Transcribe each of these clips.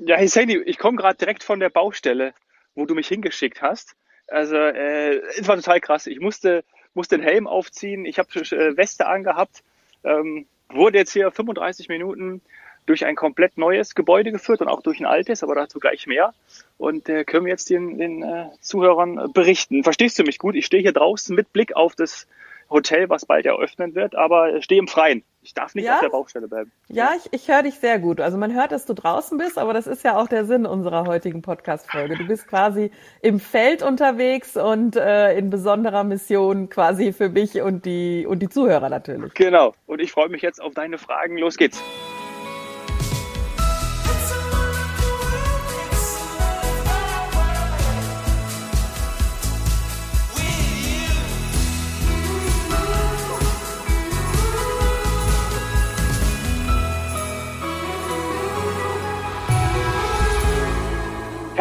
Ja, Husseini, ich komme gerade direkt von der Baustelle, wo du mich hingeschickt hast. Also äh, es war total krass. Ich musste, musste den Helm aufziehen, ich habe äh, Weste angehabt, ähm, wurde jetzt hier 35 Minuten durch ein komplett neues Gebäude geführt und auch durch ein altes, aber dazu gleich mehr. Und äh, können wir jetzt den, den äh, Zuhörern berichten. Verstehst du mich gut? Ich stehe hier draußen mit Blick auf das Hotel, was bald eröffnen wird, aber stehe im Freien. Ich darf nicht ja? auf der Baustelle bleiben. Ja, ich, ich höre dich sehr gut. Also man hört, dass du draußen bist, aber das ist ja auch der Sinn unserer heutigen Podcast-Folge. Du bist quasi im Feld unterwegs und äh, in besonderer Mission quasi für mich und die, und die Zuhörer natürlich. Genau. Und ich freue mich jetzt auf deine Fragen. Los geht's.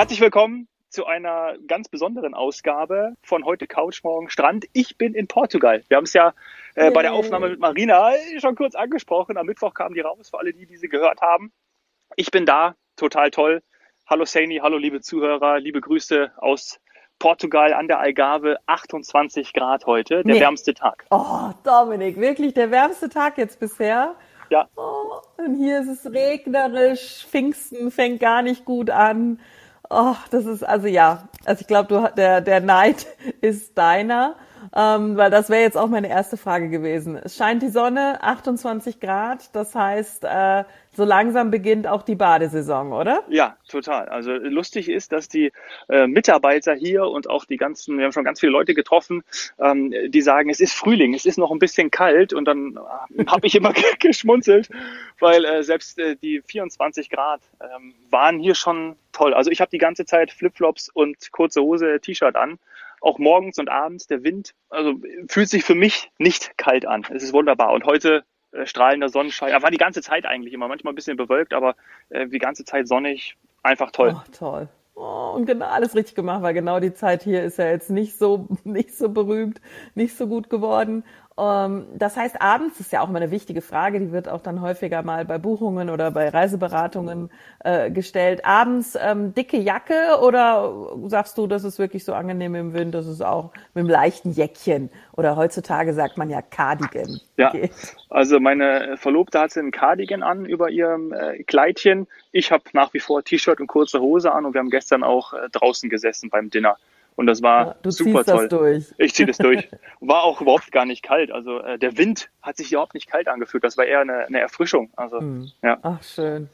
Herzlich willkommen zu einer ganz besonderen Ausgabe von heute Couch, morgen Strand. Ich bin in Portugal. Wir haben es ja äh, bei der Aufnahme mit Marina schon kurz angesprochen. Am Mittwoch kamen die raus, für alle, die diese gehört haben. Ich bin da, total toll. Hallo Saini, hallo liebe Zuhörer, liebe Grüße aus Portugal an der Algarve, 28 Grad heute, der nee. wärmste Tag. Oh, Dominik, wirklich der wärmste Tag jetzt bisher. Ja. Oh, und hier ist es regnerisch, Pfingsten fängt gar nicht gut an. Oh, das ist also ja. Also ich glaube, der der Neid ist deiner, ähm, weil das wäre jetzt auch meine erste Frage gewesen. Es scheint die Sonne, 28 Grad, das heißt, äh, so langsam beginnt auch die Badesaison, oder? Ja, total. Also lustig ist, dass die äh, Mitarbeiter hier und auch die ganzen, wir haben schon ganz viele Leute getroffen, ähm, die sagen, es ist Frühling, es ist noch ein bisschen kalt und dann äh, habe ich immer geschmunzelt, weil äh, selbst äh, die 24 Grad ähm, waren hier schon toll. Also ich habe die ganze Zeit Flipflops und kurze Hose, T-Shirt an auch morgens und abends der Wind, also fühlt sich für mich nicht kalt an. Es ist wunderbar. Und heute äh, strahlender Sonnenschein. Er war die ganze Zeit eigentlich immer, manchmal ein bisschen bewölkt, aber äh, die ganze Zeit sonnig. Einfach toll. Oh, toll. Oh, und genau alles richtig gemacht, weil genau die Zeit hier ist ja jetzt nicht so nicht so berühmt, nicht so gut geworden. Ähm, das heißt, abends ist ja auch immer eine wichtige Frage, die wird auch dann häufiger mal bei Buchungen oder bei Reiseberatungen äh, gestellt. Abends ähm, dicke Jacke oder sagst du, das ist wirklich so angenehm im Wind, das ist auch mit einem leichten Jäckchen oder heutzutage sagt man ja Cardigan. Ja, geht. also meine Verlobte hatte ein Cardigan an über ihrem äh, Kleidchen. Ich habe nach wie vor T-Shirt und kurze Hose an und wir haben gestern auch äh, draußen gesessen beim Dinner. Und das war ja, du super toll. Das durch. Ich ziehe das durch. War auch überhaupt gar nicht kalt. Also äh, der Wind hat sich überhaupt nicht kalt angefühlt. Das war eher eine, eine Erfrischung. Also mhm. ja. Ach schön.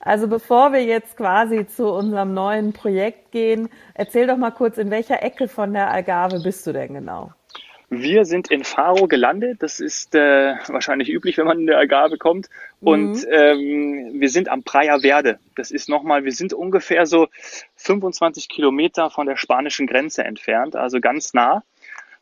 Also bevor wir jetzt quasi zu unserem neuen Projekt gehen, erzähl doch mal kurz, in welcher Ecke von der Algarve bist du denn genau? Wir sind in Faro gelandet. Das ist äh, wahrscheinlich üblich, wenn man in der Algarve kommt. Und mhm. ähm, wir sind am Praia Verde. Das ist nochmal, wir sind ungefähr so 25 Kilometer von der spanischen Grenze entfernt, also ganz nah.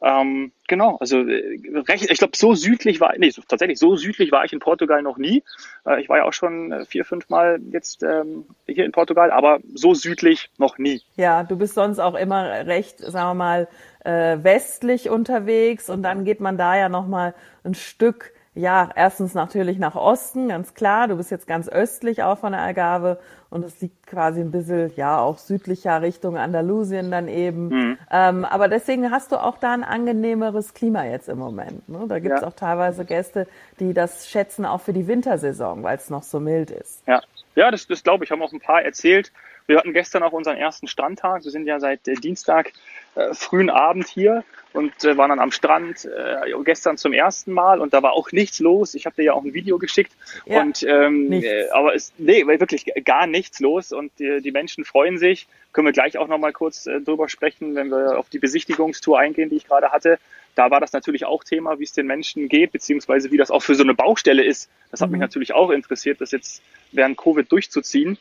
Ähm, genau, also äh, recht, ich glaube, so südlich war, nee, so, tatsächlich, so südlich war ich in Portugal noch nie. Äh, ich war ja auch schon äh, vier, fünf Mal jetzt ähm, hier in Portugal, aber so südlich noch nie. Ja, du bist sonst auch immer recht, sagen wir mal, äh, westlich unterwegs und dann geht man da ja nochmal ein Stück ja, erstens natürlich nach Osten, ganz klar. Du bist jetzt ganz östlich auch von der Algarve und es liegt quasi ein bisschen, ja, auch südlicher Richtung Andalusien dann eben. Mhm. Ähm, aber deswegen hast du auch da ein angenehmeres Klima jetzt im Moment. Ne? Da gibt es ja. auch teilweise Gäste, die das schätzen auch für die Wintersaison, weil es noch so mild ist. Ja, ja das, das glaube ich, haben auch ein paar erzählt. Wir hatten gestern auch unseren ersten Strandtag. Wir sind ja seit äh, Dienstag äh, frühen Abend hier und äh, waren dann am Strand äh, gestern zum ersten Mal und da war auch nichts los. Ich habe dir ja auch ein Video geschickt ja, und ähm, äh, aber es nee wirklich gar nichts los und die, die Menschen freuen sich. Können wir gleich auch noch mal kurz äh, drüber sprechen, wenn wir auf die Besichtigungstour eingehen, die ich gerade hatte. Da war das natürlich auch Thema, wie es den Menschen geht, beziehungsweise wie das auch für so eine Baustelle ist. Das hat mhm. mich natürlich auch interessiert, das jetzt während Covid durchzuziehen.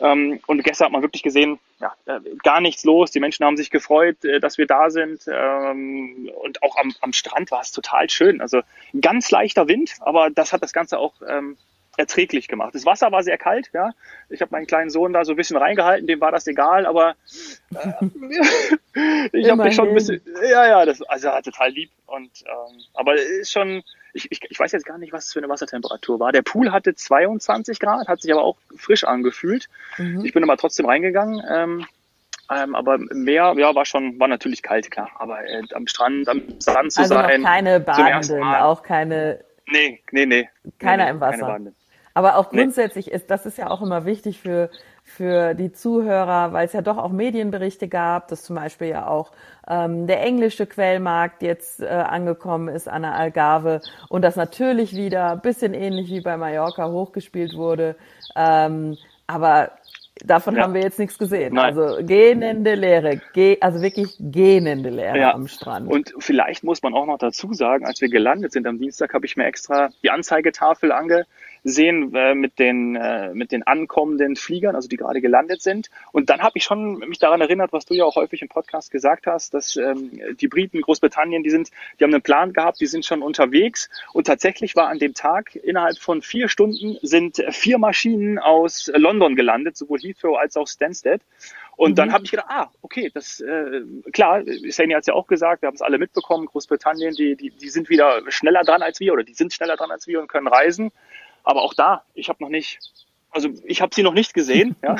Ähm, und gestern hat man wirklich gesehen, ja, äh, gar nichts los. Die Menschen haben sich gefreut, äh, dass wir da sind. Ähm, und auch am, am Strand war es total schön. Also ganz leichter Wind, aber das hat das Ganze auch ähm, erträglich gemacht. Das Wasser war sehr kalt, ja. Ich habe meinen kleinen Sohn da so ein bisschen reingehalten, dem war das egal, aber äh, ich habe mich schon ein bisschen, ja, ja, das also total lieb und ähm, aber ist schon ich, ich, ich weiß jetzt gar nicht, was es für eine Wassertemperatur war. Der Pool hatte 22 Grad, hat sich aber auch frisch angefühlt. Mhm. Ich bin aber trotzdem reingegangen. Ähm, ähm, aber im Meer, ja, war schon, war natürlich kalt, klar. Aber äh, am Strand, am Sand zu also sein. Noch keine Badenden, auch keine. Nee, nee, nee. Keiner nee, im Wasser. Aber auch grundsätzlich nee. ist, das ist ja auch immer wichtig für, für die Zuhörer, weil es ja doch auch Medienberichte gab, dass zum Beispiel ja auch ähm, der englische Quellmarkt jetzt äh, angekommen ist an der Algarve und das natürlich wieder bisschen ähnlich wie bei Mallorca hochgespielt wurde. Ähm, aber Davon ja. haben wir jetzt nichts gesehen. Nein. Also gähnende Leere, ge also wirklich gähnende Leere ja. am Strand. Und vielleicht muss man auch noch dazu sagen, als wir gelandet sind am Dienstag, habe ich mir extra die Anzeigetafel ange sehen äh, mit den äh, mit den ankommenden Fliegern, also die gerade gelandet sind. Und dann habe ich schon mich daran erinnert, was du ja auch häufig im Podcast gesagt hast, dass ähm, die Briten, Großbritannien, die sind, die haben einen Plan gehabt, die sind schon unterwegs. Und tatsächlich war an dem Tag innerhalb von vier Stunden sind vier Maschinen aus London gelandet, sowohl Heathrow als auch Stansted. Und mhm. dann habe ich gedacht, ah, okay, das äh, klar, Sani hat es ja auch gesagt, wir haben es alle mitbekommen, Großbritannien, die, die, die sind wieder schneller dran als wir oder die sind schneller dran als wir und können reisen. Aber auch da, ich habe noch nicht, also ich habe sie noch nicht gesehen. ja.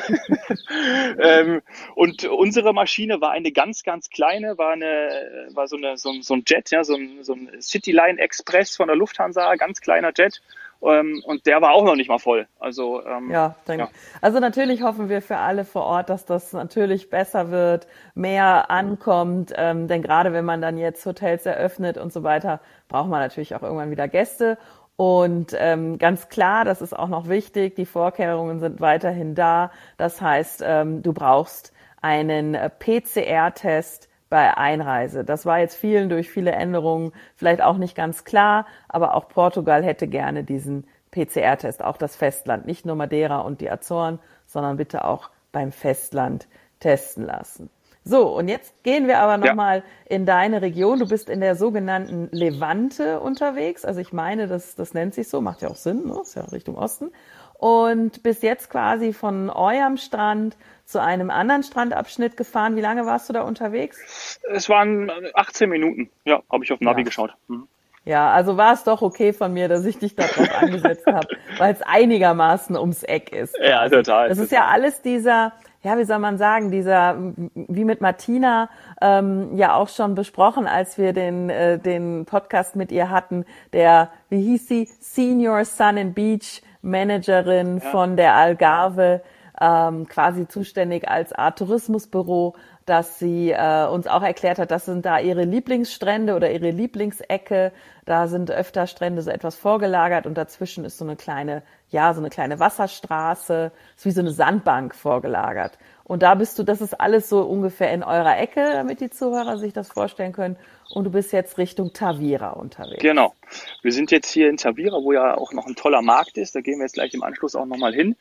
ähm, und unsere Maschine war eine ganz, ganz kleine, war eine, war so eine, so, so ein Jet, ja, so ein, so ein Cityline Express von der Lufthansa, ganz kleiner Jet. Ähm, und der war auch noch nicht mal voll. Also ähm, ja, danke. Ja. Also natürlich hoffen wir für alle vor Ort, dass das natürlich besser wird, mehr ankommt. Ähm, denn gerade wenn man dann jetzt Hotels eröffnet und so weiter, braucht man natürlich auch irgendwann wieder Gäste. Und ähm, ganz klar, das ist auch noch wichtig, die Vorkehrungen sind weiterhin da. Das heißt, ähm, du brauchst einen äh, PCR-Test bei Einreise. Das war jetzt vielen durch viele Änderungen vielleicht auch nicht ganz klar, aber auch Portugal hätte gerne diesen PCR-Test, auch das Festland, nicht nur Madeira und die Azoren, sondern bitte auch beim Festland testen lassen. So, und jetzt gehen wir aber nochmal ja. in deine Region. Du bist in der sogenannten Levante unterwegs. Also ich meine, das, das nennt sich so, macht ja auch Sinn, ne? ist ja Richtung Osten. Und bist jetzt quasi von eurem Strand zu einem anderen Strandabschnitt gefahren. Wie lange warst du da unterwegs? Es waren 18 Minuten. Ja, habe ich auf dem Navi ja. geschaut. Mhm. Ja, also war es doch okay von mir, dass ich dich darauf angesetzt habe, weil es einigermaßen ums Eck ist. Ja, total. Das ist ja alles dieser, ja, wie soll man sagen, dieser, wie mit Martina ähm, ja auch schon besprochen, als wir den, äh, den Podcast mit ihr hatten, der, wie hieß sie, Senior Sun and Beach Managerin ja. von der Algarve, ähm, quasi zuständig als Art Tourismusbüro, dass sie äh, uns auch erklärt hat, das sind da ihre Lieblingsstrände oder ihre Lieblingsecke. Da sind öfter Strände so etwas vorgelagert und dazwischen ist so eine kleine ja, so eine kleine Wasserstraße, ist wie so eine Sandbank vorgelagert. Und da bist du, das ist alles so ungefähr in eurer Ecke, damit die Zuhörer sich das vorstellen können. Und du bist jetzt Richtung Tavira unterwegs. Genau. Wir sind jetzt hier in Tavira, wo ja auch noch ein toller Markt ist. Da gehen wir jetzt gleich im Anschluss auch nochmal hin.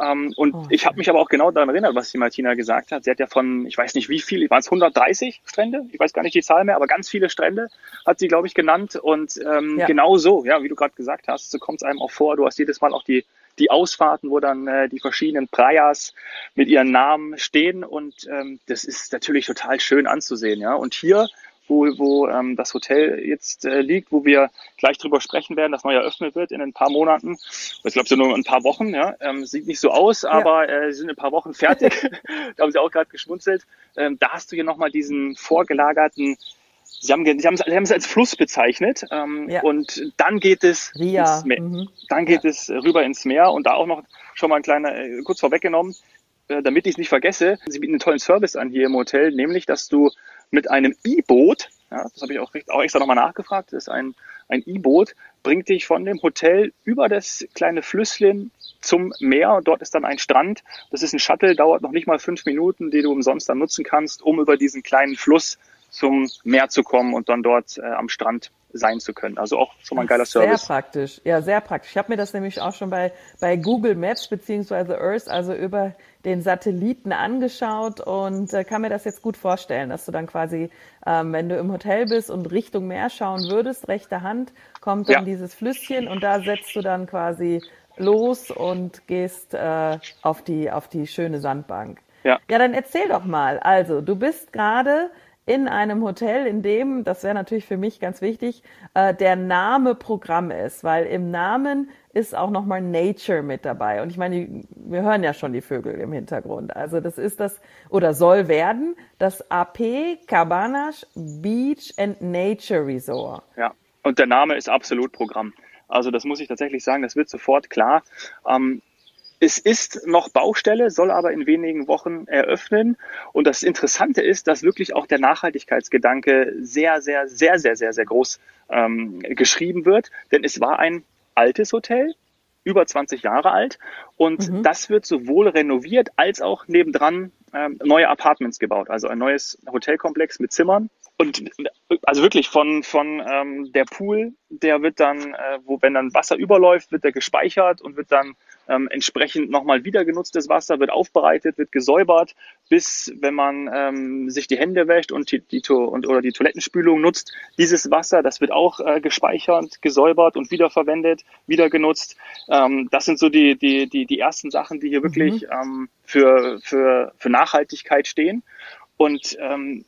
Ähm, und oh, ich habe mich aber auch genau daran erinnert, was die Martina gesagt hat. Sie hat ja von, ich weiß nicht wie viel, waren es 130 Strände? Ich weiß gar nicht die Zahl mehr, aber ganz viele Strände hat sie, glaube ich, genannt. Und ähm, ja. genau so, ja, wie du gerade gesagt hast, so kommt es einem auch vor. Du hast jedes Mal auch die, die Ausfahrten, wo dann äh, die verschiedenen Prayas mit ihren Namen stehen. Und ähm, das ist natürlich total schön anzusehen. Ja. Und hier wo, wo ähm, das Hotel jetzt äh, liegt, wo wir gleich drüber sprechen werden, das neu eröffnet wird in ein paar Monaten. Ich glaube, so nur ein paar Wochen. Ja, ähm, sieht nicht so aus, aber ja. äh, sind ein paar Wochen fertig. da haben sie auch gerade geschmunzelt. Ähm, da hast du hier nochmal diesen vorgelagerten Sie haben, Sie haben, Sie haben es als Fluss bezeichnet ähm, ja. und dann geht es Ria. ins Meer. Mhm. Dann geht ja. es rüber ins Meer und da auch noch schon mal ein kleiner, äh, kurz vorweggenommen, äh, damit ich es nicht vergesse. Sie bieten einen tollen Service an hier im Hotel, nämlich, dass du mit einem E-Boot, ja, das habe ich auch, auch extra nochmal nachgefragt, das ist ein, ein E-Boot, bringt dich von dem Hotel über das kleine Flüsschen zum Meer. Dort ist dann ein Strand. Das ist ein Shuttle, dauert noch nicht mal fünf Minuten, die du umsonst dann nutzen kannst, um über diesen kleinen Fluss zum Meer zu kommen und dann dort äh, am Strand sein zu können. Also auch schon mal ein geiler Service. Sehr praktisch, ja, sehr praktisch. Ich habe mir das nämlich auch schon bei, bei Google Maps beziehungsweise Earth, also über den Satelliten angeschaut und äh, kann mir das jetzt gut vorstellen, dass du dann quasi, ähm, wenn du im Hotel bist und Richtung Meer schauen würdest, rechte Hand, kommt dann ja. dieses Flüsschen und da setzt du dann quasi los und gehst äh, auf die auf die schöne Sandbank. Ja. ja, dann erzähl doch mal. Also, du bist gerade in einem Hotel, in dem, das wäre natürlich für mich ganz wichtig, äh, der Name Programm ist, weil im Namen ist auch nochmal Nature mit dabei. Und ich meine, wir hören ja schon die Vögel im Hintergrund. Also das ist das, oder soll werden, das AP Cabanas Beach and Nature Resort. Ja, und der Name ist absolut Programm. Also das muss ich tatsächlich sagen, das wird sofort klar. Ähm, es ist noch Baustelle, soll aber in wenigen Wochen eröffnen. Und das Interessante ist, dass wirklich auch der Nachhaltigkeitsgedanke sehr, sehr, sehr, sehr, sehr, sehr groß ähm, geschrieben wird. Denn es war ein altes Hotel, über 20 Jahre alt. Und mhm. das wird sowohl renoviert als auch nebendran ähm, neue Apartments gebaut. Also ein neues Hotelkomplex mit Zimmern. Und also wirklich von, von ähm, der Pool, der wird dann, äh, wo wenn dann Wasser überläuft, wird der gespeichert und wird dann ähm, entsprechend nochmal wieder genutztes Wasser wird aufbereitet, wird gesäubert, bis wenn man ähm, sich die Hände wäscht und die, die und, oder die Toilettenspülung nutzt, dieses Wasser, das wird auch äh, gespeichert, gesäubert und wiederverwendet, wieder genutzt. Ähm, das sind so die, die, die, die ersten Sachen, die hier wirklich mhm. ähm, für, für, für Nachhaltigkeit stehen. Und ähm,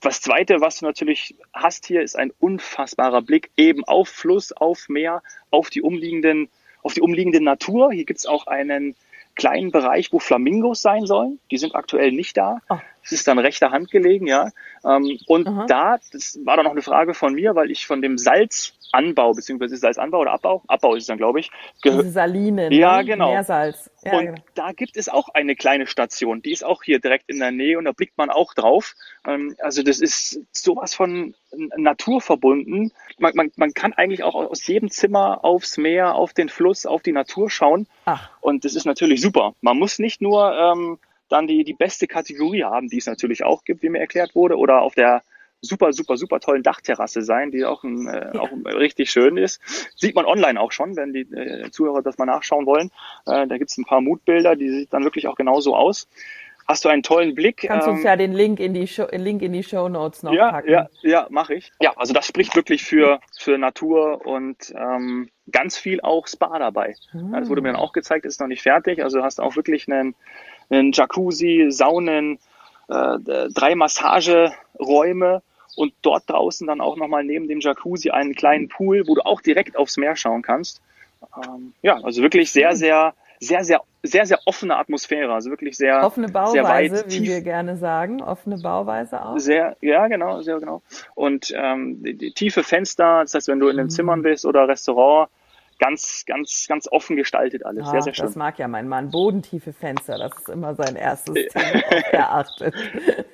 das Zweite, was du natürlich hast hier, ist ein unfassbarer Blick eben auf Fluss, auf Meer, auf die umliegenden auf die umliegende Natur. Hier gibt's auch einen kleinen Bereich, wo Flamingos sein sollen. Die sind aktuell nicht da. Oh. Das ist dann rechter Hand gelegen, ja. Ähm, und Aha. da, das war dann noch eine Frage von mir, weil ich von dem Salz Anbau, beziehungsweise Salzanbau oder Abbau? Abbau ist es dann, glaube ich. Diese Salinen. Ja, ne? genau. Meersalz. Ja, und genau. da gibt es auch eine kleine Station, die ist auch hier direkt in der Nähe und da blickt man auch drauf. Ähm, also das ist sowas von naturverbunden. Man, man, man kann eigentlich auch aus jedem Zimmer aufs Meer, auf den Fluss, auf die Natur schauen. Ach. Und das ist natürlich super. Man muss nicht nur ähm, dann die, die beste Kategorie haben, die es natürlich auch gibt, wie mir erklärt wurde, oder auf der super, super, super tollen Dachterrasse sein, die auch, ein, äh, auch richtig schön ist. Sieht man online auch schon, wenn die äh, Zuhörer das mal nachschauen wollen. Äh, da gibt es ein paar Mutbilder, die sieht dann wirklich auch genauso aus. Hast du einen tollen Blick? Kannst ähm, uns ja den Link in die Show, Link in die Show Notes noch ja, packen. Ja, ja, mache ich. Ja, also das spricht wirklich für für Natur und ähm, ganz viel auch Spa dabei. Mhm. Das wurde mir dann auch gezeigt, ist noch nicht fertig. Also hast auch wirklich einen, einen Jacuzzi, Saunen, äh, drei Massageräume und dort draußen dann auch nochmal neben dem Jacuzzi einen kleinen Pool, wo du auch direkt aufs Meer schauen kannst. Ähm, ja, also wirklich sehr, sehr, sehr, sehr, sehr, sehr offene Atmosphäre, also wirklich sehr offene Bauweise, sehr weit, wie tief, wir gerne sagen, offene Bauweise auch. Sehr, ja, genau, sehr genau. Und ähm, die, die tiefe Fenster, das heißt, wenn du in den mhm. Zimmern bist oder Restaurant, ganz, ganz, ganz offen gestaltet alles. Ah, sehr, sehr schön. Das mag ja mein Mann. Bodentiefe Fenster, das ist immer sein erstes Thema, er achtet.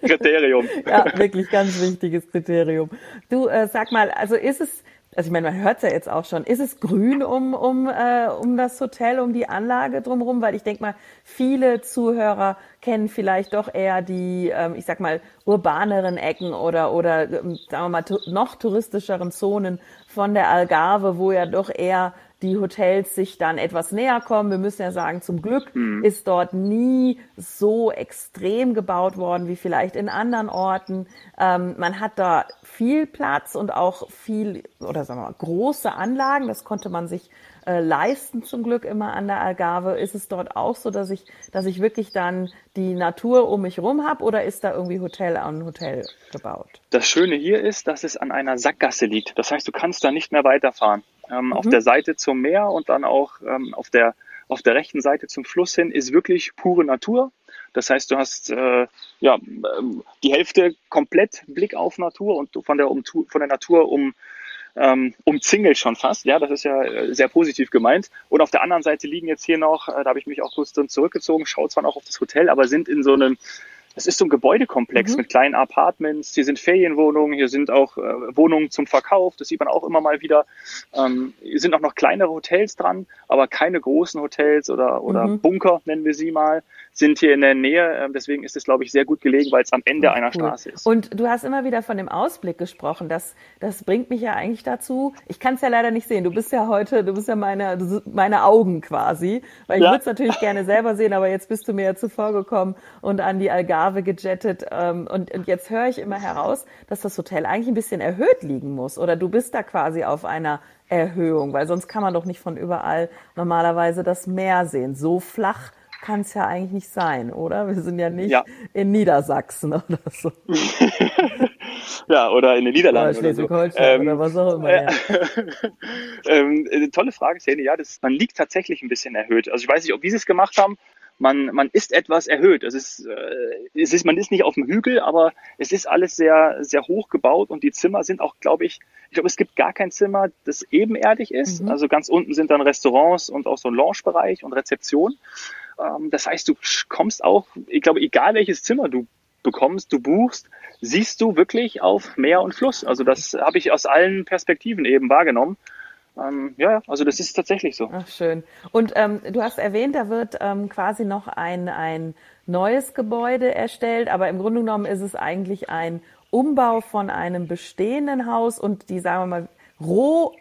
Kriterium. ja, wirklich ganz wichtiges Kriterium. Du, äh, sag mal, also ist es, also ich meine, man hört es ja jetzt auch schon, ist es grün um, um, äh, um das Hotel, um die Anlage drumherum? Weil ich denke mal, viele Zuhörer kennen vielleicht doch eher die, ähm, ich sag mal, urbaneren Ecken oder, oder ähm, sagen wir mal, noch touristischeren Zonen von der Algarve, wo ja doch eher die Hotels sich dann etwas näher kommen. Wir müssen ja sagen, zum Glück mhm. ist dort nie so extrem gebaut worden wie vielleicht in anderen Orten. Ähm, man hat da viel Platz und auch viel oder sagen wir mal große Anlagen. Das konnte man sich äh, leisten zum Glück immer an der Algarve. Ist es dort auch so, dass ich, dass ich wirklich dann die Natur um mich rum habe oder ist da irgendwie Hotel an Hotel gebaut? Das Schöne hier ist, dass es an einer Sackgasse liegt. Das heißt, du kannst da nicht mehr weiterfahren. Ähm, mhm. Auf der Seite zum Meer und dann auch ähm, auf der auf der rechten Seite zum Fluss hin ist wirklich pure Natur. Das heißt, du hast äh, ja ähm, die Hälfte komplett Blick auf Natur und von der um, von der Natur um ähm, umzingelt schon fast. Ja, das ist ja äh, sehr positiv gemeint. Und auf der anderen Seite liegen jetzt hier noch, äh, da habe ich mich auch kurz zurückgezogen, schaut zwar auch auf das Hotel, aber sind in so einem es ist so ein Gebäudekomplex mhm. mit kleinen Apartments. Hier sind Ferienwohnungen, hier sind auch äh, Wohnungen zum Verkauf. Das sieht man auch immer mal wieder. Ähm, hier sind auch noch kleinere Hotels dran, aber keine großen Hotels oder, oder mhm. Bunker, nennen wir sie mal, sind hier in der Nähe. Ähm, deswegen ist es, glaube ich, sehr gut gelegen, weil es am Ende oh, einer cool. Straße ist. Und du hast immer wieder von dem Ausblick gesprochen. Das, das bringt mich ja eigentlich dazu. Ich kann es ja leider nicht sehen. Du bist ja heute, du bist ja meine, meine Augen quasi. Weil ich ja. würde es natürlich gerne selber sehen, aber jetzt bist du mir ja zuvor gekommen und an die Algarve Algarve gejettet ähm, und, und jetzt höre ich immer heraus, dass das Hotel eigentlich ein bisschen erhöht liegen muss oder du bist da quasi auf einer Erhöhung, weil sonst kann man doch nicht von überall normalerweise das Meer sehen. So flach kann es ja eigentlich nicht sein, oder? Wir sind ja nicht ja. in Niedersachsen oder so. ja, oder in den Niederlanden. Oder Schleswig-Holstein oder, so. ähm, oder was auch immer. Ja. ähm, äh, tolle Frage, Szene. Ja, das, man liegt tatsächlich ein bisschen erhöht. Also ich weiß nicht, ob wir es gemacht haben. Man, man ist etwas erhöht. Es ist, äh, es ist, man ist nicht auf dem Hügel, aber es ist alles sehr, sehr hoch gebaut und die Zimmer sind auch, glaube ich, ich glaube, es gibt gar kein Zimmer, das ebenerdig ist. Mhm. Also ganz unten sind dann Restaurants und auch so ein Lounge-Bereich und Rezeption. Ähm, das heißt, du kommst auch, ich glaube, egal welches Zimmer du bekommst, du buchst, siehst du wirklich auf Meer und Fluss. Also das habe ich aus allen Perspektiven eben wahrgenommen. Ähm, ja, also das ist tatsächlich so. Ach, schön. Und ähm, du hast erwähnt, da wird ähm, quasi noch ein, ein neues Gebäude erstellt, aber im Grunde genommen ist es eigentlich ein Umbau von einem bestehenden Haus und die, sagen wir mal, Roh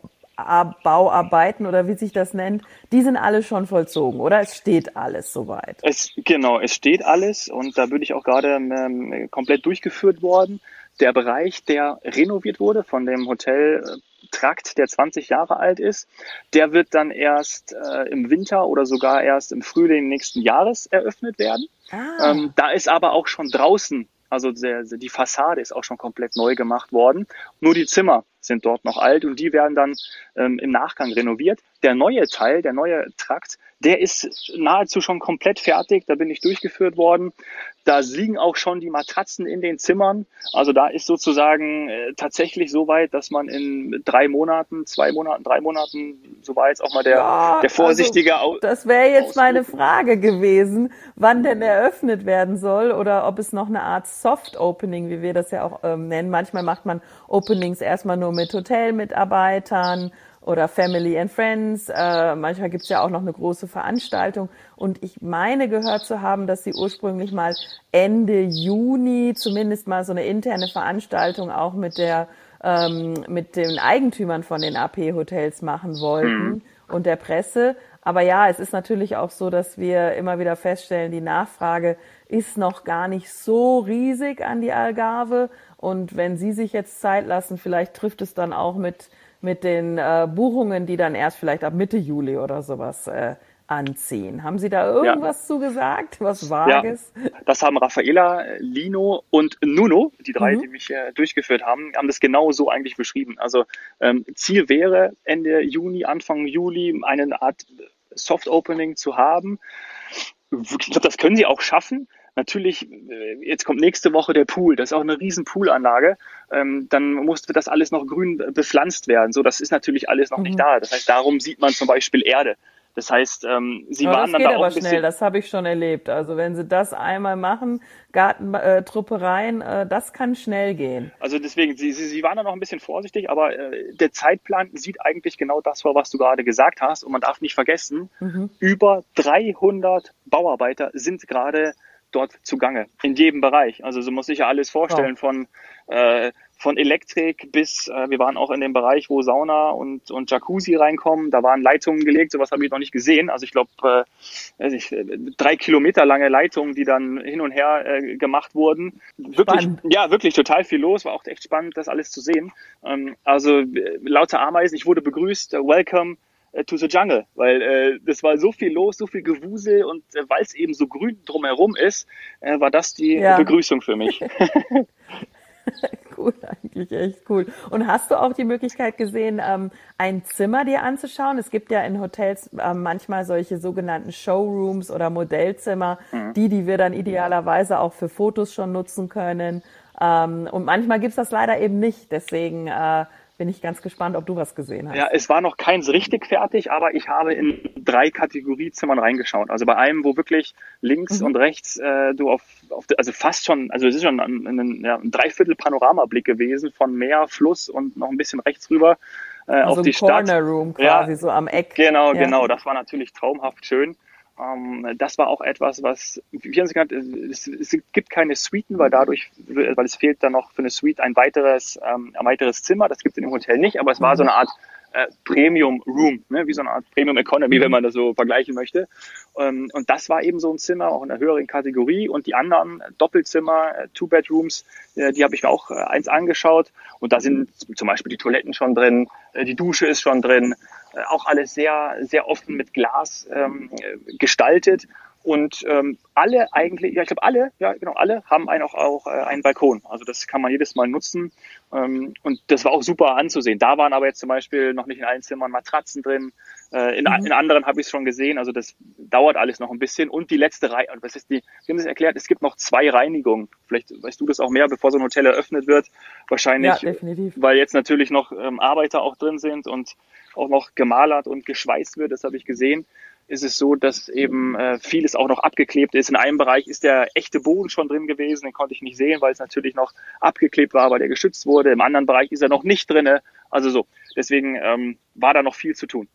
Bauarbeiten oder wie sich das nennt, die sind alle schon vollzogen, oder? Es steht alles soweit. Es, genau, es steht alles und da bin ich auch gerade ähm, komplett durchgeführt worden. Der Bereich, der renoviert wurde von dem Hotel äh, Trakt, der 20 Jahre alt ist, der wird dann erst äh, im Winter oder sogar erst im Frühling nächsten Jahres eröffnet werden. Ah. Ähm, da ist aber auch schon draußen also der, die Fassade ist auch schon komplett neu gemacht worden. Nur die Zimmer sind dort noch alt und die werden dann ähm, im Nachgang renoviert. Der neue Teil, der neue Trakt, der ist nahezu schon komplett fertig. Da bin ich durchgeführt worden. Da liegen auch schon die Matratzen in den Zimmern. Also da ist sozusagen äh, tatsächlich so weit, dass man in drei Monaten, zwei Monaten, drei Monaten, so war jetzt auch mal der, ja, der vorsichtige also, Das wäre jetzt meine Frage gewesen, wann denn eröffnet werden soll oder ob es noch eine Art Soft Opening, wie wir das ja auch ähm, nennen. Manchmal macht man Openings erstmal nur mit Hotelmitarbeitern oder Family and Friends. Äh, manchmal gibt's ja auch noch eine große Veranstaltung. Und ich meine gehört zu haben, dass sie ursprünglich mal Ende Juni zumindest mal so eine interne Veranstaltung auch mit der ähm, mit den Eigentümern von den AP-Hotels machen wollten mhm. und der Presse. Aber ja, es ist natürlich auch so, dass wir immer wieder feststellen, die Nachfrage ist noch gar nicht so riesig an die Algarve. Und wenn Sie sich jetzt Zeit lassen, vielleicht trifft es dann auch mit mit den äh, Buchungen, die dann erst vielleicht ab Mitte Juli oder sowas äh, anziehen. Haben Sie da irgendwas ja. zu gesagt, was Vages? Ja, das haben Raffaela, Lino und Nuno, die drei, mhm. die mich äh, durchgeführt haben, haben das genau so eigentlich beschrieben. Also ähm, Ziel wäre Ende Juni, Anfang Juli eine Art Soft Opening zu haben. Ich glaube, das können sie auch schaffen. Natürlich, äh, jetzt kommt nächste Woche der Pool, das ist auch eine riesen Poolanlage. Ähm, dann musste das alles noch grün bepflanzt werden. So, das ist natürlich alles noch mhm. nicht da. Das heißt, darum sieht man zum Beispiel Erde. Das heißt, ähm, sie aber waren das dann geht da auch aber schnell, das habe ich schon erlebt. Also wenn sie das einmal machen, Gartentruppe rein, äh, das kann schnell gehen. Also deswegen, sie, sie, sie waren da noch ein bisschen vorsichtig, aber äh, der Zeitplan sieht eigentlich genau das vor, was du gerade gesagt hast. Und man darf nicht vergessen, mhm. über 300 Bauarbeiter sind gerade dort zugange, in jedem Bereich. Also so muss sich ja alles vorstellen, wow. von, äh, von Elektrik bis, äh, wir waren auch in dem Bereich, wo Sauna und, und Jacuzzi reinkommen, da waren Leitungen gelegt, sowas habe ich noch nicht gesehen. Also ich glaube, äh, ich, drei Kilometer lange Leitungen, die dann hin und her äh, gemacht wurden. Wirklich, spannend. ja, wirklich total viel los, war auch echt spannend, das alles zu sehen. Ähm, also äh, lauter Ameisen, ich wurde begrüßt, äh, welcome, äh, to the Jungle, weil äh, das war so viel los, so viel Gewusel und äh, weil es eben so grün drumherum ist, äh, war das die ja. Begrüßung für mich. cool, eigentlich echt cool. Und hast du auch die Möglichkeit gesehen, ähm, ein Zimmer dir anzuschauen? Es gibt ja in Hotels äh, manchmal solche sogenannten Showrooms oder Modellzimmer, mhm. die, die wir dann idealerweise auch für Fotos schon nutzen können. Ähm, und manchmal gibt's das leider eben nicht. Deswegen äh, bin ich ganz gespannt, ob du was gesehen hast. Ja, es war noch keins richtig fertig, aber ich habe in drei Kategoriezimmern reingeschaut. Also bei einem, wo wirklich links mhm. und rechts äh, du auf, auf, also fast schon, also es ist schon ein, ein, ja, ein Dreiviertel Panoramablick gewesen von Meer, Fluss und noch ein bisschen rechts rüber äh, also auf die Corner Stadt. Room quasi ja, so am Eck. Genau, ja. genau. Das war natürlich traumhaft schön. Ähm, das war auch etwas, was, wie haben Sie genannt, es, es, gibt keine Suiten, weil dadurch, weil es fehlt dann noch für eine Suite ein weiteres, ähm, ein weiteres Zimmer. Das gibt es in dem Hotel nicht, aber es war so eine Art äh, Premium Room, ne, wie so eine Art Premium Economy, wenn man das so vergleichen möchte. Ähm, und das war eben so ein Zimmer, auch in einer höheren Kategorie. Und die anderen Doppelzimmer, äh, Two Bedrooms, äh, die habe ich mir auch äh, eins angeschaut. Und da sind zum Beispiel die Toiletten schon drin, äh, die Dusche ist schon drin, auch alles sehr, sehr offen mit Glas ähm, gestaltet. Und ähm, alle eigentlich, ja, ich glaube alle, ja genau, alle haben einen auch, auch äh, einen Balkon. Also das kann man jedes Mal nutzen. Ähm, und das war auch super anzusehen. Da waren aber jetzt zum Beispiel noch nicht in allen Zimmern Matratzen drin. Äh, in, mhm. in anderen habe ich es schon gesehen. Also das dauert alles noch ein bisschen. Und die letzte Reihe, was ist die, wir haben es erklärt, es gibt noch zwei Reinigungen. Vielleicht weißt du das auch mehr, bevor so ein Hotel eröffnet wird. Wahrscheinlich, ja, definitiv. weil jetzt natürlich noch ähm, Arbeiter auch drin sind und auch noch gemalert und geschweißt wird. Das habe ich gesehen ist es so, dass eben äh, vieles auch noch abgeklebt ist. In einem Bereich ist der echte Boden schon drin gewesen, den konnte ich nicht sehen, weil es natürlich noch abgeklebt war, weil der geschützt wurde. Im anderen Bereich ist er noch nicht drinne. Also so. Deswegen ähm, war da noch viel zu tun.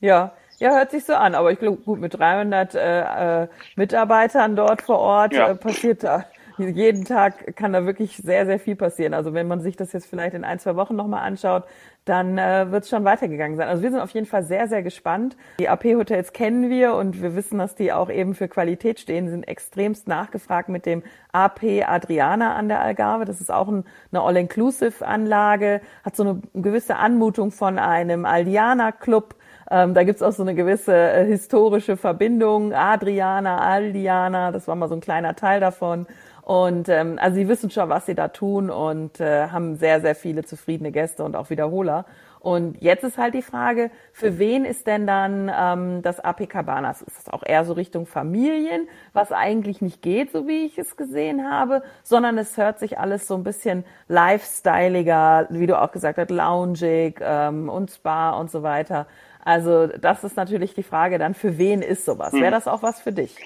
Ja, ja, hört sich so an. Aber ich glaube, gut, mit 300 äh, äh, Mitarbeitern dort vor Ort ja. äh, passiert da jeden Tag kann da wirklich sehr, sehr viel passieren. Also wenn man sich das jetzt vielleicht in ein, zwei Wochen nochmal anschaut, dann äh, wird es schon weitergegangen sein. Also wir sind auf jeden Fall sehr, sehr gespannt. Die AP-Hotels kennen wir und wir wissen, dass die auch eben für Qualität stehen, sind extremst nachgefragt mit dem AP Adriana an der Algarve. Das ist auch ein, eine All-Inclusive-Anlage, hat so eine gewisse Anmutung von einem Aldiana-Club. Ähm, da gibt's auch so eine gewisse äh, historische Verbindung. Adriana, Aldiana, das war mal so ein kleiner Teil davon. Und ähm, also sie wissen schon, was sie da tun und äh, haben sehr, sehr viele zufriedene Gäste und auch Wiederholer. Und jetzt ist halt die Frage, für wen ist denn dann ähm, das AP Cabanas? Ist das auch eher so Richtung Familien, was eigentlich nicht geht, so wie ich es gesehen habe, sondern es hört sich alles so ein bisschen lifestyleiger, wie du auch gesagt hast, loungig ähm, und Spa und so weiter. Also das ist natürlich die Frage dann, für wen ist sowas? Wäre hm. das auch was für dich?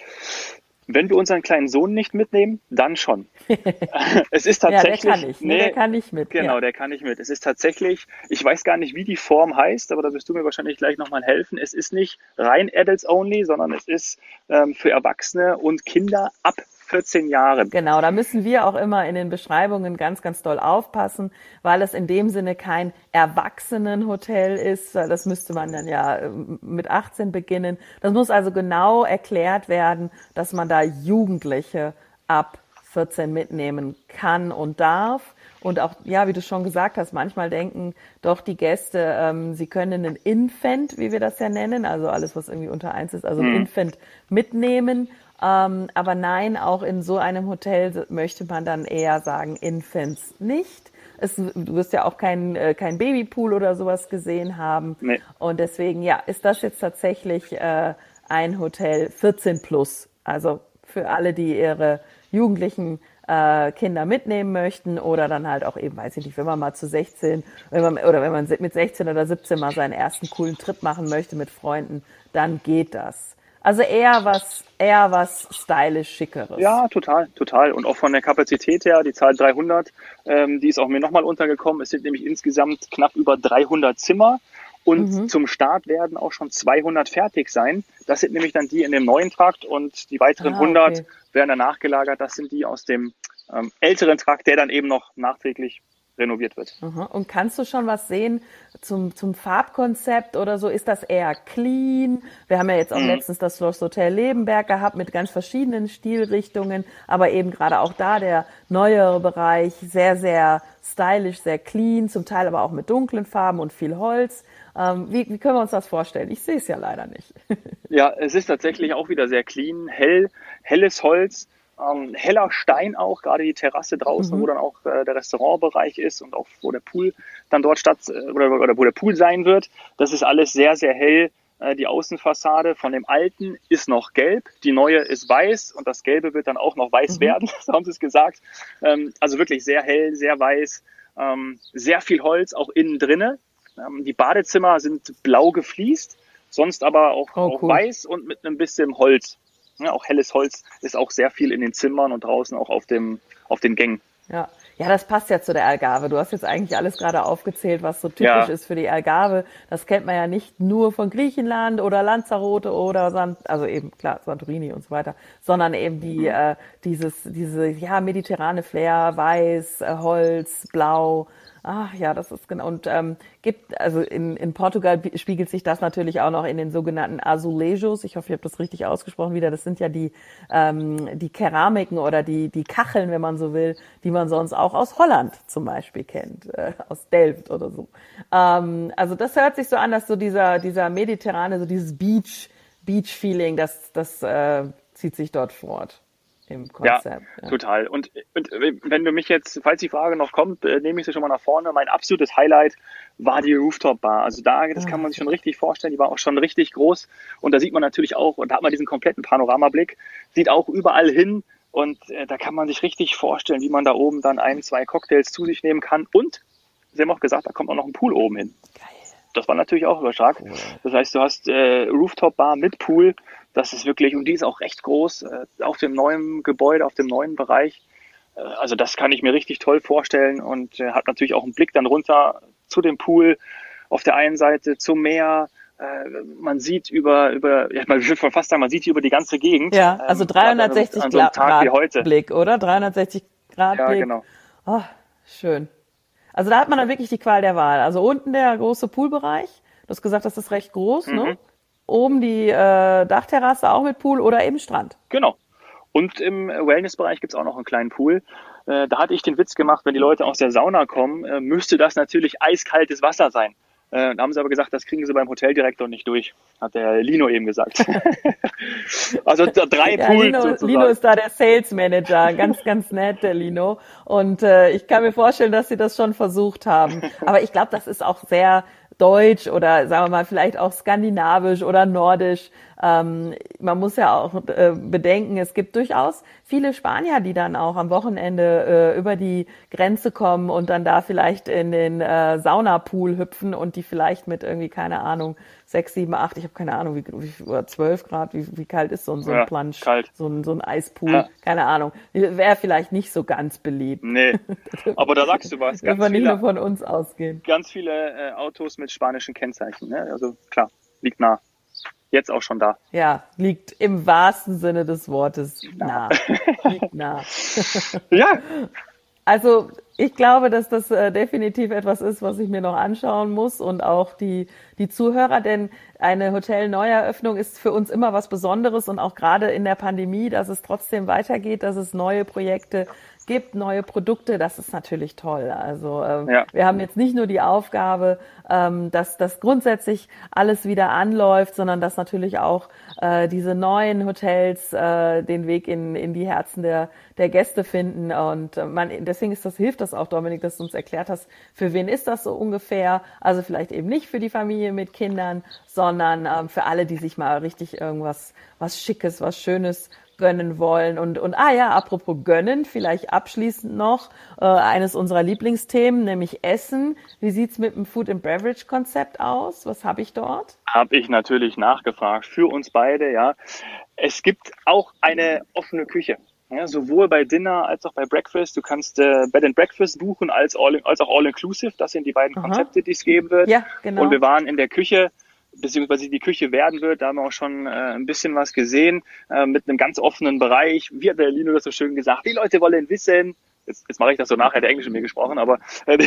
Wenn wir unseren kleinen Sohn nicht mitnehmen, dann schon. es ist tatsächlich. ja, der kann nicht. Nee, der kann nicht mit. Genau, ja. der kann nicht mit. Es ist tatsächlich, ich weiß gar nicht, wie die Form heißt, aber da wirst du mir wahrscheinlich gleich nochmal helfen. Es ist nicht rein Adults Only, sondern es ist ähm, für Erwachsene und Kinder ab 14 Jahren. Genau, da müssen wir auch immer in den Beschreibungen ganz, ganz doll aufpassen, weil es in dem Sinne kein Erwachsenenhotel ist. Das müsste man dann ja ähm, mit 18 beginnen. Das muss also genau erklärt werden, dass man da Jugendliche ab 14 mitnehmen kann und darf. Und auch, ja, wie du schon gesagt hast, manchmal denken doch die Gäste, ähm, sie können einen Infant, wie wir das ja nennen, also alles, was irgendwie unter eins ist, also ein mhm. Infant mitnehmen. Ähm, aber nein, auch in so einem Hotel möchte man dann eher sagen, Infants nicht. Es, du wirst ja auch kein, äh, kein Babypool oder sowas gesehen haben. Nee. Und deswegen, ja, ist das jetzt tatsächlich äh, ein Hotel 14 plus. Also für alle, die ihre Jugendlichen äh, Kinder mitnehmen möchten oder dann halt auch eben, weiß ich nicht, wenn man mal zu 16 wenn man, oder wenn man mit 16 oder 17 mal seinen ersten coolen Trip machen möchte mit Freunden, dann geht das. Also eher was, eher was stylisch schickeres. Ja, total, total. Und auch von der Kapazität her, die Zahl 300, ähm, die ist auch mir nochmal untergekommen. Es sind nämlich insgesamt knapp über 300 Zimmer. Und mhm. zum Start werden auch schon 200 fertig sein. Das sind nämlich dann die in dem neuen Trakt und die weiteren ah, 100 okay. werden danach gelagert. Das sind die aus dem ähm, älteren Trakt, der dann eben noch nachträglich renoviert wird. Aha. Und kannst du schon was sehen zum, zum Farbkonzept oder so? Ist das eher clean? Wir haben ja jetzt auch mhm. letztens das Schloss Hotel Lebenberg gehabt mit ganz verschiedenen Stilrichtungen, aber eben gerade auch da der neuere Bereich sehr, sehr stylisch, sehr clean, zum Teil aber auch mit dunklen Farben und viel Holz. Ähm, wie, wie können wir uns das vorstellen? Ich sehe es ja leider nicht. ja, es ist tatsächlich auch wieder sehr clean, hell, helles Holz ähm, heller Stein auch, gerade die Terrasse draußen, mhm. wo dann auch äh, der Restaurantbereich ist und auch wo der Pool dann dort statt äh, oder, oder wo der Pool sein wird. Das ist alles sehr, sehr hell. Äh, die Außenfassade von dem alten ist noch gelb, die neue ist weiß und das gelbe wird dann auch noch weiß mhm. werden, so haben sie es gesagt. Ähm, also wirklich sehr hell, sehr weiß, ähm, sehr viel Holz auch innen drinne. Ähm, die Badezimmer sind blau gefliest, sonst aber auch, oh, auch weiß und mit einem bisschen Holz. Ja, auch helles Holz ist auch sehr viel in den Zimmern und draußen auch auf, dem, auf den Gängen. Ja. Ja, das passt ja zu der Algarve. Du hast jetzt eigentlich alles gerade aufgezählt, was so typisch ja. ist für die Algarve. Das kennt man ja nicht nur von Griechenland oder Lanzarote oder San, also eben klar Santorini und so weiter, sondern eben die mhm. äh, dieses diese ja mediterrane Flair, Weiß, äh, Holz, Blau, Ach ja, das ist genau. Und ähm, gibt, also in, in Portugal spiegelt sich das natürlich auch noch in den sogenannten Azulejos. Ich hoffe, ich habe das richtig ausgesprochen wieder. Das sind ja die, ähm, die Keramiken oder die, die Kacheln, wenn man so will, die man sonst auch aus Holland zum Beispiel kennt, äh, aus Delft oder so. Ähm, also das hört sich so an, dass so dieser, dieser mediterrane, so dieses Beach, Beach-Feeling, das, das äh, zieht sich dort fort im Konzept. Ja, ja, total. Und, und, wenn du mich jetzt, falls die Frage noch kommt, äh, nehme ich sie schon mal nach vorne. Mein absolutes Highlight war die Rooftop Bar. Also da, das kann man sich schon richtig vorstellen. Die war auch schon richtig groß. Und da sieht man natürlich auch, und da hat man diesen kompletten Panoramablick, sieht auch überall hin. Und äh, da kann man sich richtig vorstellen, wie man da oben dann ein, zwei Cocktails zu sich nehmen kann. Und sie haben auch gesagt, da kommt auch noch ein Pool oben hin. Geil. Das war natürlich auch überstark. Cool. Das heißt, du hast äh, Rooftop Bar mit Pool das ist wirklich, und die ist auch recht groß, äh, auf dem neuen Gebäude, auf dem neuen Bereich. Äh, also das kann ich mir richtig toll vorstellen und äh, hat natürlich auch einen Blick dann runter zu dem Pool, auf der einen Seite zum Meer, man sieht über, über, ja, man würde fast sagen, man sieht hier über die ganze Gegend. Ja, also 360 ähm, so Grad Blick, oder? 360 Grad Blick. Ja, genau. Oh, schön. Also da hat man dann wirklich die Qual der Wahl. Also unten der große Poolbereich. Du hast gesagt, das ist recht groß, ne? mhm. ne? Oben die äh, Dachterrasse auch mit Pool oder eben Strand. Genau. Und im Wellnessbereich gibt's auch noch einen kleinen Pool. Äh, da hatte ich den Witz gemacht, wenn die Leute aus der Sauna kommen, äh, müsste das natürlich eiskaltes Wasser sein. Äh, da haben sie aber gesagt, das kriegen sie beim Hoteldirektor nicht durch, hat der Lino eben gesagt. also drei ja, Pools Lino, sozusagen. Lino ist da der Sales Manager, ganz, ganz nett, der Lino. Und äh, ich kann mir vorstellen, dass sie das schon versucht haben. Aber ich glaube, das ist auch sehr deutsch oder sagen wir mal vielleicht auch skandinavisch oder nordisch. Ähm, man muss ja auch äh, bedenken, es gibt durchaus viele Spanier, die dann auch am Wochenende äh, über die Grenze kommen und dann da vielleicht in den äh, Saunapool hüpfen und die vielleicht mit irgendwie, keine Ahnung, sechs, sieben, acht, ich habe keine Ahnung, wie, wie oder zwölf Grad, wie, wie kalt ist so ein, so ein ja, Plunge, kalt. So, ein, so ein Eispool, ja. keine Ahnung. Wäre vielleicht nicht so ganz beliebt. Nee, aber da sagst du was. Ganz wir nicht nur von uns ausgehen. Ganz viele äh, Autos mit spanischen Kennzeichen, ne? also klar, liegt nah. Jetzt auch schon da. Ja, liegt im wahrsten Sinne des Wortes nah. nah. liegt nah. ja. Also ich glaube, dass das äh, definitiv etwas ist, was ich mir noch anschauen muss und auch die, die Zuhörer, denn eine Hotel-Neueröffnung ist für uns immer was Besonderes und auch gerade in der Pandemie, dass es trotzdem weitergeht, dass es neue Projekte gibt, neue Produkte, das ist natürlich toll. Also ähm, ja. wir haben jetzt nicht nur die Aufgabe, ähm, dass das grundsätzlich alles wieder anläuft, sondern dass natürlich auch äh, diese neuen Hotels äh, den Weg in, in die Herzen der, der Gäste finden. Und äh, man, deswegen ist das, hilft das auch, Dominik, dass du uns erklärt hast, für wen ist das so ungefähr? Also vielleicht eben nicht für die Familie mit Kindern, sondern ähm, für alle, die sich mal richtig irgendwas was Schickes, was Schönes gönnen wollen. Und, und ah ja, apropos gönnen, vielleicht abschließend noch äh, eines unserer Lieblingsthemen, nämlich Essen. Wie sieht's mit dem Food and Beverage Konzept aus? Was habe ich dort? Habe ich natürlich nachgefragt für uns beide, ja. Es gibt auch eine offene Küche. Ja, sowohl bei Dinner als auch bei Breakfast. Du kannst äh, Bed and Breakfast buchen als, all, als auch All-Inclusive. Das sind die beiden Aha. Konzepte, die es geben wird. Ja, genau. Und wir waren in der Küche beziehungsweise die Küche werden wird. Da haben wir auch schon äh, ein bisschen was gesehen äh, mit einem ganz offenen Bereich. Wie hat der Lino das so schön gesagt? Die Leute wollen wissen, jetzt, jetzt mache ich das so nachher, der Englisch in mir gesprochen, aber äh,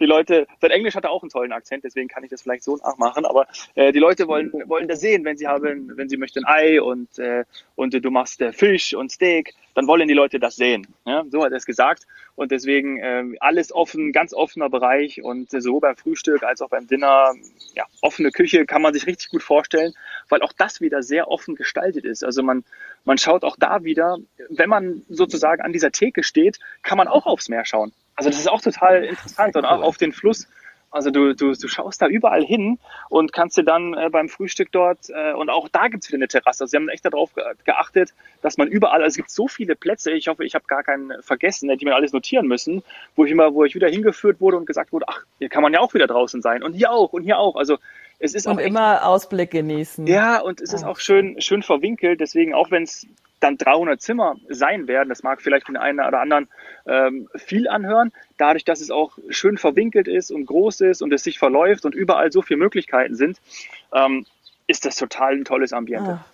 die, Leute, sein Englisch hat auch einen tollen Akzent, deswegen kann ich das vielleicht so nachmachen, aber äh, die Leute wollen, wollen das sehen, wenn sie haben, wenn sie möchten Ei und, äh, und du machst äh, Fisch und Steak, dann wollen die Leute das sehen. Ja? So hat er es gesagt und deswegen äh, alles offen, ganz offener Bereich und äh, so beim Frühstück als auch beim Dinner, ja, offene Küche kann man sich richtig gut vorstellen, weil auch das wieder sehr offen gestaltet ist. Also man, man schaut auch da wieder, wenn man sozusagen an dieser Theke steht, kann man auch aufs Meer schauen. Also das ist auch total interessant und auch auf den Fluss. Also du, du, du schaust da überall hin und kannst dir dann äh, beim Frühstück dort, äh, und auch da gibt's wieder eine Terrasse. Also sie haben echt darauf geachtet, dass man überall, also es gibt so viele Plätze, ich hoffe, ich habe gar keinen vergessen, die mir alles notieren müssen, wo ich immer, wo ich wieder hingeführt wurde und gesagt wurde, ach, hier kann man ja auch wieder draußen sein. Und hier auch und hier auch. Also es ist und auch immer echt, Ausblick genießen. Ja, und es ist auch schön, schön verwinkelt. Deswegen, auch wenn es dann 300 Zimmer sein werden, das mag vielleicht den einen oder anderen ähm, viel anhören, dadurch, dass es auch schön verwinkelt ist und groß ist und es sich verläuft und überall so viele Möglichkeiten sind, ähm, ist das total ein tolles Ambiente. Ach.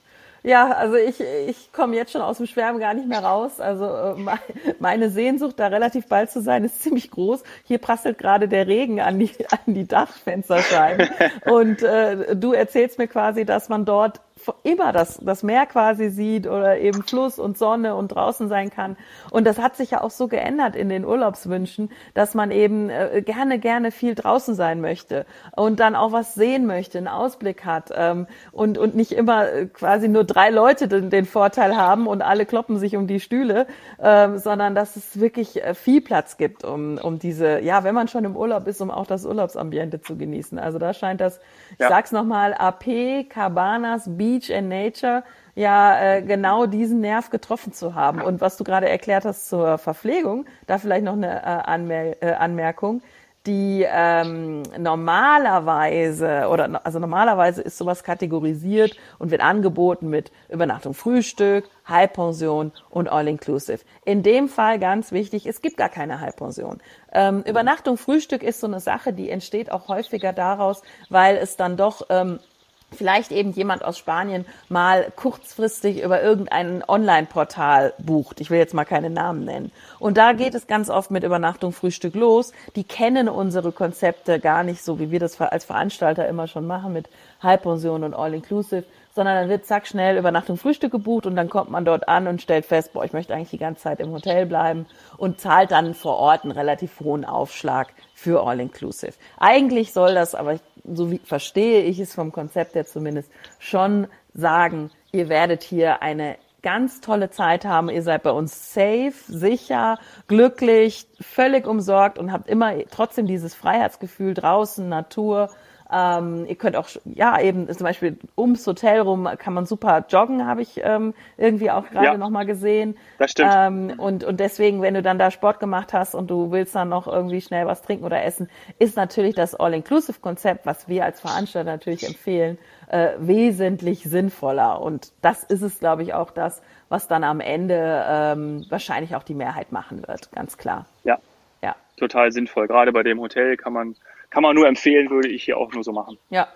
Ja, also ich, ich komme jetzt schon aus dem Schwärmen gar nicht mehr raus. Also äh, meine Sehnsucht, da relativ bald zu sein, ist ziemlich groß. Hier prasselt gerade der Regen an die, an die Dachfensterscheiben. Und äh, du erzählst mir quasi, dass man dort immer das, das Meer quasi sieht oder eben Fluss und Sonne und draußen sein kann. Und das hat sich ja auch so geändert in den Urlaubswünschen, dass man eben äh, gerne, gerne viel draußen sein möchte und dann auch was sehen möchte, einen Ausblick hat ähm, und, und nicht immer äh, quasi nur drei Leute den, den Vorteil haben und alle kloppen sich um die Stühle, ähm, sondern dass es wirklich äh, viel Platz gibt, um, um diese, ja, wenn man schon im Urlaub ist, um auch das Urlaubsambiente zu genießen. Also da scheint das, ich ja. sag's nochmal, AP, Cabanas, Beach and Nature ja äh, genau diesen Nerv getroffen zu haben. Und was du gerade erklärt hast zur Verpflegung, da vielleicht noch eine äh, Anmer äh, Anmerkung die ähm, normalerweise oder also normalerweise ist sowas kategorisiert und wird angeboten mit Übernachtung, Frühstück, Halbpension und All-Inclusive. In dem Fall ganz wichtig, es gibt gar keine Halbpension. Ähm, Übernachtung, Frühstück ist so eine Sache, die entsteht auch häufiger daraus, weil es dann doch ähm, vielleicht eben jemand aus Spanien mal kurzfristig über irgendein Online-Portal bucht. Ich will jetzt mal keine Namen nennen. Und da geht es ganz oft mit Übernachtung, Frühstück los. Die kennen unsere Konzepte gar nicht so, wie wir das als Veranstalter immer schon machen mit Halbpension und All-Inclusive, sondern dann wird zack schnell Übernachtung, Frühstück gebucht und dann kommt man dort an und stellt fest, boah, ich möchte eigentlich die ganze Zeit im Hotel bleiben und zahlt dann vor Ort einen relativ hohen Aufschlag für All-Inclusive. Eigentlich soll das, aber so wie verstehe ich es vom Konzept her zumindest, schon sagen, ihr werdet hier eine ganz tolle Zeit haben. Ihr seid bei uns safe, sicher, glücklich, völlig umsorgt und habt immer trotzdem dieses Freiheitsgefühl draußen, Natur, ähm, ihr könnt auch, ja, eben zum Beispiel ums Hotel rum kann man super joggen, habe ich ähm, irgendwie auch gerade ja, nochmal gesehen. Das stimmt. Ähm, und, und deswegen, wenn du dann da Sport gemacht hast und du willst dann noch irgendwie schnell was trinken oder essen, ist natürlich das All-Inclusive-Konzept, was wir als Veranstalter natürlich empfehlen, äh, wesentlich sinnvoller. Und das ist es, glaube ich, auch das, was dann am Ende ähm, wahrscheinlich auch die Mehrheit machen wird, ganz klar. Ja. Ja. Total sinnvoll. Gerade bei dem Hotel kann man kann man nur empfehlen, würde ich hier auch nur so machen. Ja.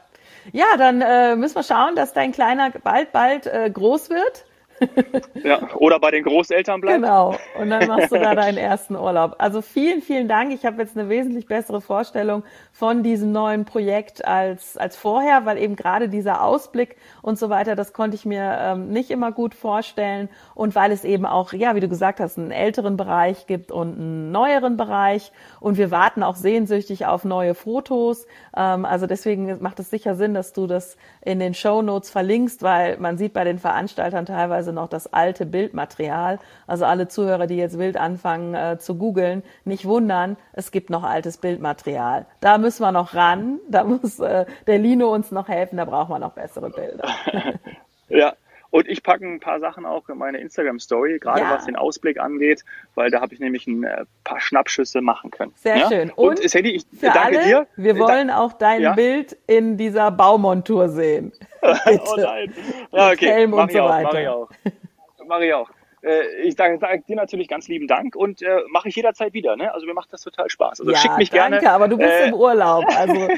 Ja, dann äh, müssen wir schauen, dass dein Kleiner bald, bald äh, groß wird ja, oder bei den Großeltern bleiben. Genau, und dann machst du da deinen ersten Urlaub. Also vielen, vielen Dank. Ich habe jetzt eine wesentlich bessere Vorstellung von diesem neuen Projekt als, als vorher, weil eben gerade dieser Ausblick und so weiter, das konnte ich mir ähm, nicht immer gut vorstellen. Und weil es eben auch, ja, wie du gesagt hast, einen älteren Bereich gibt und einen neueren Bereich. Und wir warten auch sehnsüchtig auf neue Fotos. Ähm, also deswegen macht es sicher Sinn, dass du das in den Show Notes verlinkst, weil man sieht bei den Veranstaltern teilweise noch das alte Bildmaterial. Also alle Zuhörer, die jetzt wild anfangen äh, zu googeln, nicht wundern, es gibt noch altes Bildmaterial. Da müssen wir noch ran, da muss äh, der Lino uns noch helfen, da brauchen wir noch bessere Bilder. ja, und ich packe ein paar Sachen auch in meine Instagram-Story, gerade ja. was den Ausblick angeht, weil da habe ich nämlich ein äh, paar Schnappschüsse machen können. Sehr ja? schön. Und, Und Sadie, ich danke alle, dir. Wir wollen auch dein ja? Bild in dieser Baumontur sehen. oh nein. Ja, okay. Helm mach und so weiter. Mach ich auch. Mach ich auch äh, ich sage, sage dir natürlich ganz lieben Dank und äh, mache ich jederzeit wieder. Ne? Also mir macht das total Spaß. Also ja, schick mich danke, gerne. aber du bist äh, im Urlaub. Also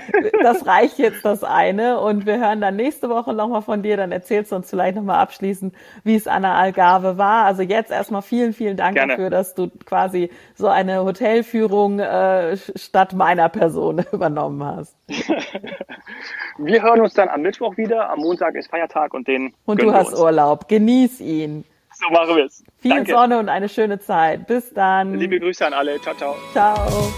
das reicht jetzt das eine und wir hören dann nächste Woche nochmal von dir. Dann erzählst du uns vielleicht nochmal abschließend, wie es an der Algarve war. Also jetzt erstmal vielen, vielen Dank gerne. dafür, dass du quasi so eine Hotelführung äh, statt meiner Person übernommen hast. wir hören uns dann am Mittwoch wieder. Am Montag ist Feiertag und den. Und du hast Urlaub. Genieß ihn. So machen wir es. Viel Danke. Sonne und eine schöne Zeit. Bis dann. Liebe Grüße an alle. Ciao, ciao. Ciao.